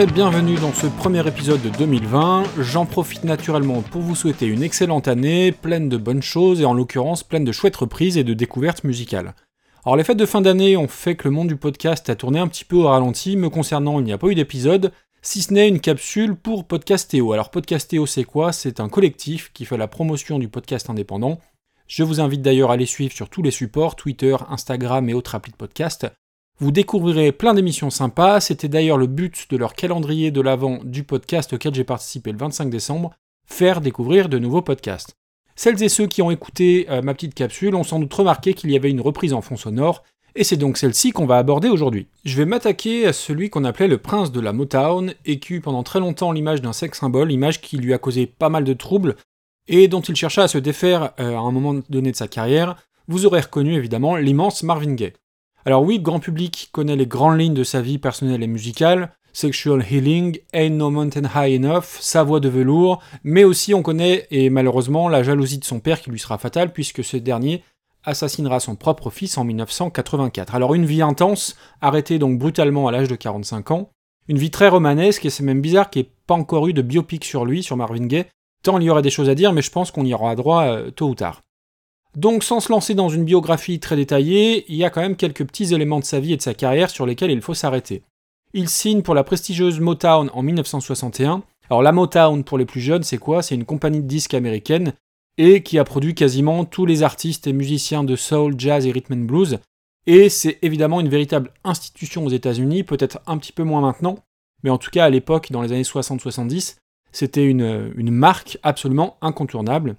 Et bienvenue dans ce premier épisode de 2020. J'en profite naturellement pour vous souhaiter une excellente année, pleine de bonnes choses et en l'occurrence pleine de chouettes reprises et de découvertes musicales. Alors les fêtes de fin d'année ont fait que le monde du podcast a tourné un petit peu au ralenti, me concernant il n'y a pas eu d'épisode, si ce n'est une capsule pour Podcastéo. Alors Podcastéo c'est quoi? C'est un collectif qui fait la promotion du podcast indépendant. Je vous invite d'ailleurs à les suivre sur tous les supports, Twitter, Instagram et autres applis de podcast. Vous découvrirez plein d'émissions sympas, c'était d'ailleurs le but de leur calendrier de l'avant du podcast auquel j'ai participé le 25 décembre, faire découvrir de nouveaux podcasts. Celles et ceux qui ont écouté euh, ma petite capsule ont sans doute remarqué qu'il y avait une reprise en fond sonore, et c'est donc celle-ci qu'on va aborder aujourd'hui. Je vais m'attaquer à celui qu'on appelait le prince de la Motown, et qui eut pendant très longtemps l'image d'un sex symbole, image qui lui a causé pas mal de troubles, et dont il chercha à se défaire euh, à un moment donné de sa carrière, vous aurez reconnu évidemment l'immense Marvin Gaye. Alors oui, le grand public connaît les grandes lignes de sa vie personnelle et musicale, Sexual Healing, Ain't No Mountain High Enough, sa voix de velours, mais aussi on connaît, et malheureusement, la jalousie de son père qui lui sera fatale puisque ce dernier assassinera son propre fils en 1984. Alors une vie intense, arrêtée donc brutalement à l'âge de 45 ans, une vie très romanesque, et c'est même bizarre qu'il n'y ait pas encore eu de biopic sur lui, sur Marvin Gaye, tant il y aurait des choses à dire, mais je pense qu'on y aura droit euh, tôt ou tard. Donc sans se lancer dans une biographie très détaillée, il y a quand même quelques petits éléments de sa vie et de sa carrière sur lesquels il faut s'arrêter. Il signe pour la prestigieuse Motown en 1961. Alors la Motown pour les plus jeunes, c'est quoi? C'est une compagnie de disques américaine et qui a produit quasiment tous les artistes et musiciens de soul, jazz et rhythm and blues. Et c'est évidemment une véritable institution aux États-Unis, peut-être un petit peu moins maintenant, mais en tout cas à l'époque, dans les années 60-70, c'était une, une marque absolument incontournable.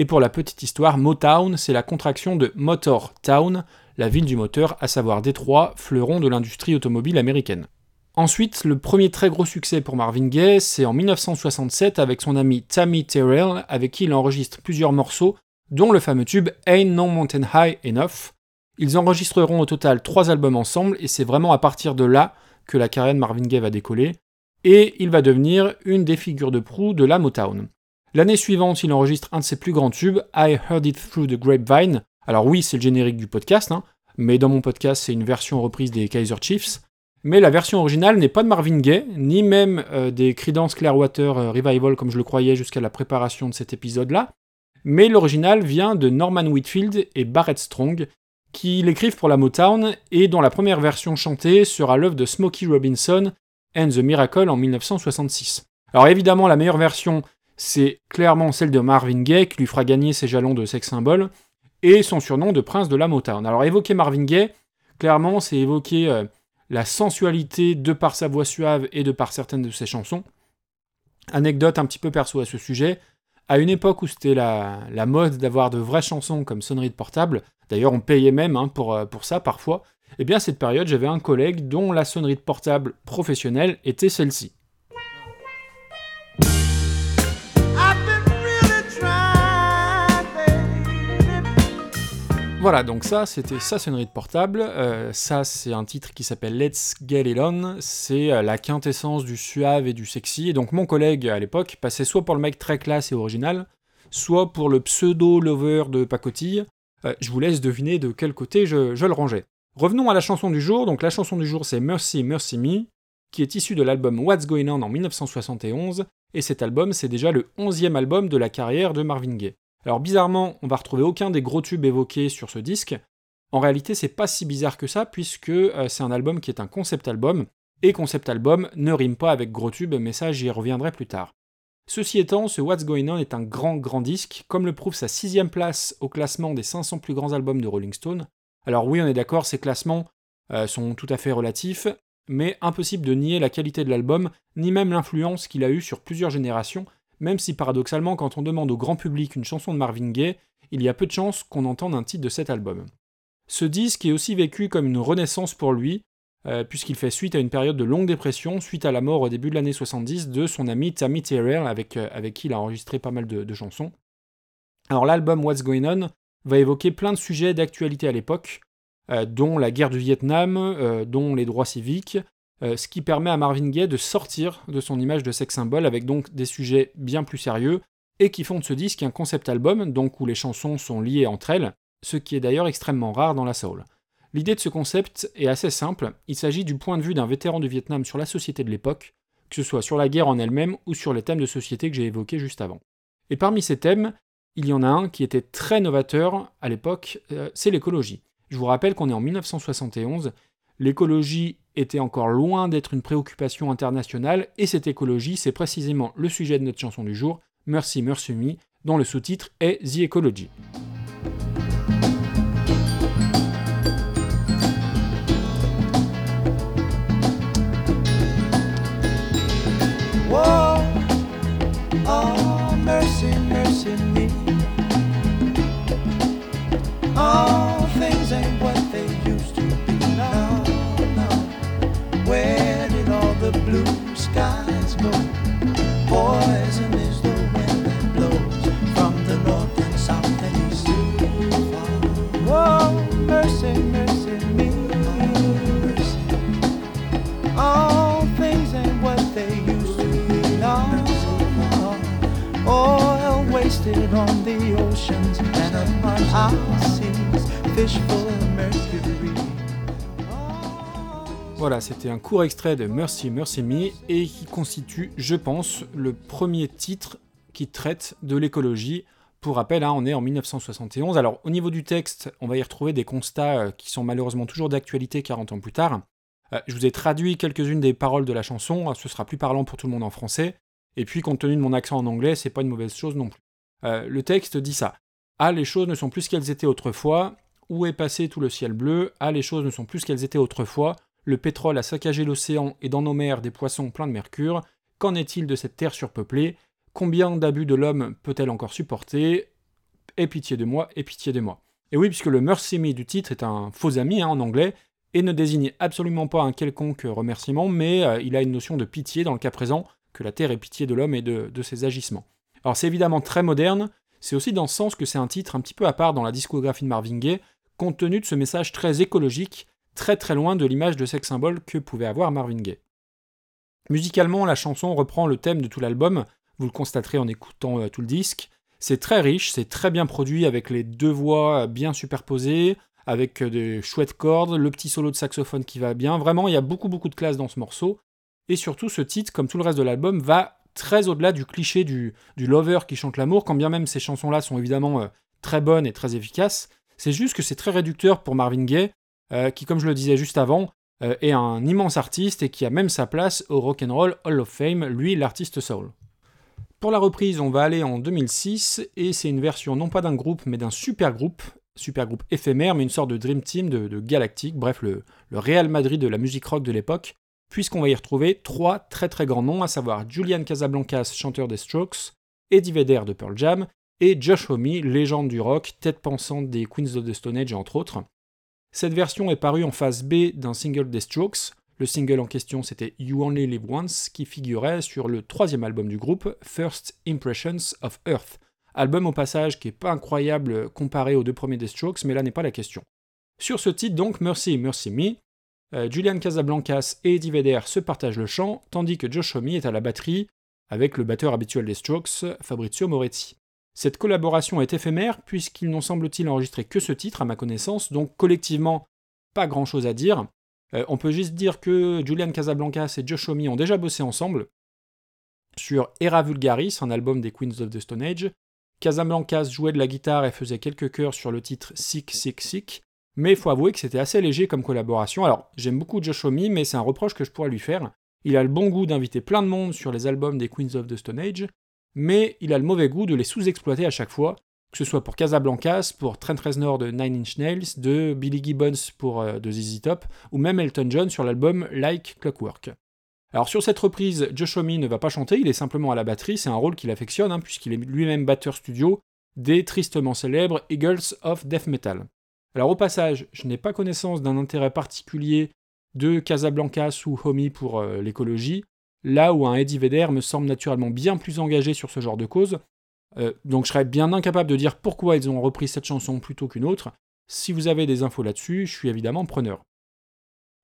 Et pour la petite histoire, Motown, c'est la contraction de Motor Town, la ville du moteur, à savoir Détroit, fleuron de l'industrie automobile américaine. Ensuite, le premier très gros succès pour Marvin Gaye, c'est en 1967 avec son ami Tammy Terrell, avec qui il enregistre plusieurs morceaux, dont le fameux tube Ain't No Mountain High Enough. Ils enregistreront au total trois albums ensemble, et c'est vraiment à partir de là que la carrière de Marvin Gaye va décoller, et il va devenir une des figures de proue de la Motown. L'année suivante, il enregistre un de ses plus grands tubes, I Heard It Through the Grapevine. Alors oui, c'est le générique du podcast, hein, mais dans mon podcast, c'est une version reprise des Kaiser Chiefs. Mais la version originale n'est pas de Marvin Gaye, ni même euh, des Creedence Clearwater euh, Revival comme je le croyais jusqu'à la préparation de cet épisode-là, mais l'original vient de Norman Whitfield et Barrett Strong, qui l'écrivent pour la Motown et dont la première version chantée sera l'œuvre de Smokey Robinson and the Miracle en 1966. Alors évidemment, la meilleure version, c'est clairement celle de Marvin Gaye qui lui fera gagner ses jalons de sex symbole et son surnom de prince de la Motown. Alors évoquer Marvin Gaye, clairement, c'est évoquer euh, la sensualité de par sa voix suave et de par certaines de ses chansons. Anecdote un petit peu perso à ce sujet. À une époque où c'était la, mode d'avoir de vraies chansons comme sonnerie de portable, d'ailleurs on payait même hein, pour, euh, pour ça parfois, eh bien cette période j'avais un collègue dont la sonnerie de portable professionnelle était celle-ci. Voilà, donc ça, c'était sa sonnerie de portable. Euh, ça, c'est un titre qui s'appelle Let's Get It On. C'est euh, la quintessence du suave et du sexy. Et donc, mon collègue à l'époque passait soit pour le mec très classe et original, soit pour le pseudo-lover de pacotille. Euh, je vous laisse deviner de quel côté je, le rangeais. Revenons à la chanson du jour. Donc, la chanson du jour, c'est Mercy, Mercy Me, qui est issue de l'album What's Going On en 1971. Et cet album, c'est déjà le 11e album de la carrière de Marvin Gaye. Alors bizarrement, on va retrouver aucun des gros tubes évoqués sur ce disque. En réalité, c'est pas si bizarre que ça, puisque euh, c'est un album qui est un concept album, et concept album ne rime pas avec gros tubes, mais ça j'y reviendrai plus tard. Ceci étant, ce What's Going On est un grand grand disque, comme le prouve sa sixième place au classement des 500 plus grands albums de Rolling Stone. Alors oui, on est d'accord, ces classements euh, sont tout à fait relatifs, mais impossible de nier la qualité de l'album, ni même l'influence qu'il a eue sur plusieurs générations, même si paradoxalement, quand on demande au grand public une chanson de Marvin Gaye, il y a peu de chances qu'on entende un titre de cet album. Ce disque est aussi vécu comme une renaissance pour lui, euh, puisqu'il fait suite à une période de longue dépression, suite à la mort au début de l'année 70 de son ami Tammy Terrell, avec, euh, avec qui il a enregistré pas mal de, chansons. Alors l'album What's Going On va évoquer plein de sujets d'actualité à l'époque, euh, dont la guerre du Vietnam, dont les droits civiques, euh, ce qui permet à Marvin Gaye de sortir de son image de sex symbole avec donc des sujets bien plus sérieux et qui font de ce disque un concept album, donc où les chansons sont liées entre elles, ce qui est d'ailleurs extrêmement rare dans la soul. L'idée de ce concept est assez simple, il s'agit du point de vue d'un vétéran du Vietnam sur la société de l'époque, que ce soit sur la guerre en elle-même ou sur les thèmes de société que j'ai évoqués juste avant. Et parmi ces thèmes, il y en a un qui était très novateur à l'époque, euh, c'est l'écologie. Je vous rappelle qu'on est en 1971, l'écologie était encore loin d'être une préoccupation internationale, et cette écologie, c'est précisément le sujet de notre chanson du jour, Merci Me, dont le sous-titre est The Ecology. C'était un court extrait de Mercy Mercy Me et qui constitue, je pense, le premier titre qui traite de l'écologie. Pour rappel, hein, on est en 1971. Alors, au niveau du texte, on va y retrouver des constats euh, qui sont malheureusement toujours d'actualité 40 ans plus tard. Euh, je vous ai traduit quelques-unes des paroles de la chanson, ce sera plus parlant pour tout le monde en français. Et puis, compte tenu de mon accent en anglais, c'est pas une mauvaise chose non plus. Euh, le texte dit ça. Ah, les choses ne sont plus ce qu'elles étaient autrefois. Où est passé tout le ciel bleu? Ah, les choses ne sont plus ce qu'elles étaient autrefois. Le pétrole a saccagé l'océan et dans nos mers des poissons pleins de mercure. Qu'en est-il de cette terre surpeuplée? Combien d'abus de l'homme peut-elle encore supporter? Aie pitié de moi, aie pitié de moi. Et oui, puisque le mercy me du titre est un faux ami hein, en anglais, et ne désigne absolument pas un quelconque remerciement, mais euh, il a une notion de pitié dans le cas présent, que la terre ait pitié de l'homme et de, ses agissements. Alors c'est évidemment très moderne, c'est aussi dans ce sens que c'est un titre un petit peu à part dans la discographie de Marvin Gaye, compte tenu de ce message très écologique, très très loin de l'image de sex symbole que pouvait avoir Marvin Gaye. Musicalement, la chanson reprend le thème de tout l'album, vous le constaterez en écoutant euh, tout le disque. C'est très riche, c'est très bien produit avec les deux voix bien superposées, avec euh, des chouettes cordes, le petit solo de saxophone qui va bien. Vraiment, il y a beaucoup beaucoup de classe dans ce morceau. Et surtout, ce titre, comme tout le reste de l'album, va très au-delà du cliché du, lover qui chante l'amour, quand bien même ces chansons-là sont évidemment euh, très bonnes et très efficaces. C'est juste que c'est très réducteur pour Marvin Gaye, euh, qui, comme je le disais juste avant, euh, est un immense artiste et qui a même sa place au Rock'n'Roll Hall of Fame, lui l'artiste soul. Pour la reprise, on va aller en 2006 et c'est une version non pas d'un groupe mais d'un super groupe, super groupe éphémère mais une sorte de dream team de, galactique, bref le, le Real Madrid de la musique rock de l'époque, puisqu'on va y retrouver trois très très grands noms, à savoir Julian Casablancas, chanteur des Strokes, Eddie Vedder de Pearl Jam, et Josh Homme, légende du rock, tête pensante des Queens of the Stone Age entre autres. Cette version est parue en phase B d'un single des Strokes. Le single en question c'était You Only Live Once, qui figurait sur le troisième album du groupe, First Impressions of Earth. Album au passage qui est pas incroyable comparé aux deux premiers des Strokes, mais là n'est pas la question. Sur ce titre donc, Mercy Mercy Me, euh, Julian Casablancas et Eddie Vedder se partagent le chant, tandis que Josh Homme est à la batterie, avec le batteur habituel des Strokes, Fabrizio Moretti. Cette collaboration est éphémère, puisqu'ils n'ont semble-t-il enregistré que ce titre, à ma connaissance, donc collectivement, pas grand-chose à dire. Euh, on peut juste dire que Julian Casablancas et Josh ont déjà bossé ensemble sur Era Vulgaris, un album des Queens of the Stone Age. Casablancas jouait de la guitare et faisait quelques chœurs sur le titre Sick Sick Sick, mais il faut avouer que c'était assez léger comme collaboration. Alors, j'aime beaucoup Josh Homme, mais c'est un reproche que je pourrais lui faire. Il a le bon goût d'inviter plein de monde sur les albums des Queens of the Stone Age, mais il a le mauvais goût de les sous-exploiter à chaque fois, que ce soit pour Casablancas, pour Trent Reznor de Nine Inch Nails, de Billy Gibbons pour euh, de ZZ Top, ou même Elton John sur l'album Like Clockwork. Alors sur cette reprise, Josh Homme ne va pas chanter, il est simplement à la batterie, c'est un rôle qu'il affectionne, hein, puisqu'il est lui-même batteur studio des tristement célèbres Eagles of Death Metal. Alors au passage, je n'ai pas connaissance d'un intérêt particulier de Casablancas ou Homie pour euh, l'écologie, là où un Eddie Vedder me semble naturellement bien plus engagé sur ce genre de cause. Euh, donc je serais bien incapable de dire pourquoi ils ont repris cette chanson plutôt qu'une autre. Si vous avez des infos là-dessus, je suis évidemment preneur.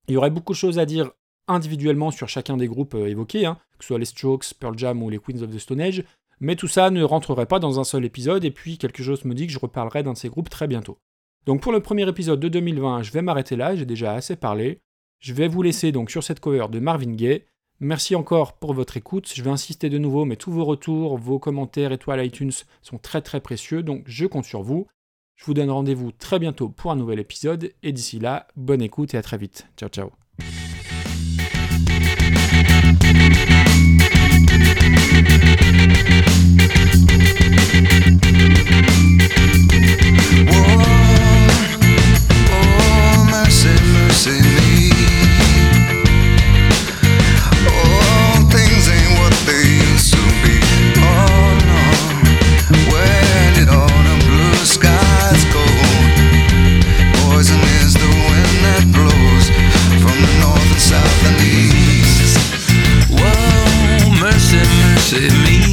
Il y aurait beaucoup de choses à dire individuellement sur chacun des groupes euh, évoqués, hein, que ce soit les Strokes, Pearl Jam ou les Queens of the Stone Age, mais tout ça ne rentrerait pas dans un seul épisode, et puis quelque chose me dit que je reparlerai d'un de ces groupes très bientôt. Donc pour le premier épisode de 2020, je vais m'arrêter là, j'ai déjà assez parlé. Je vais vous laisser donc sur cette cover de Marvin Gaye. Merci encore pour votre écoute. Je vais insister de nouveau, mais tous vos retours, vos commentaires, étoiles iTunes sont très très précieux, donc je compte sur vous. Je vous donne rendez-vous très bientôt pour un nouvel épisode, et d'ici là, bonne écoute et à très vite. Ciao ciao. me.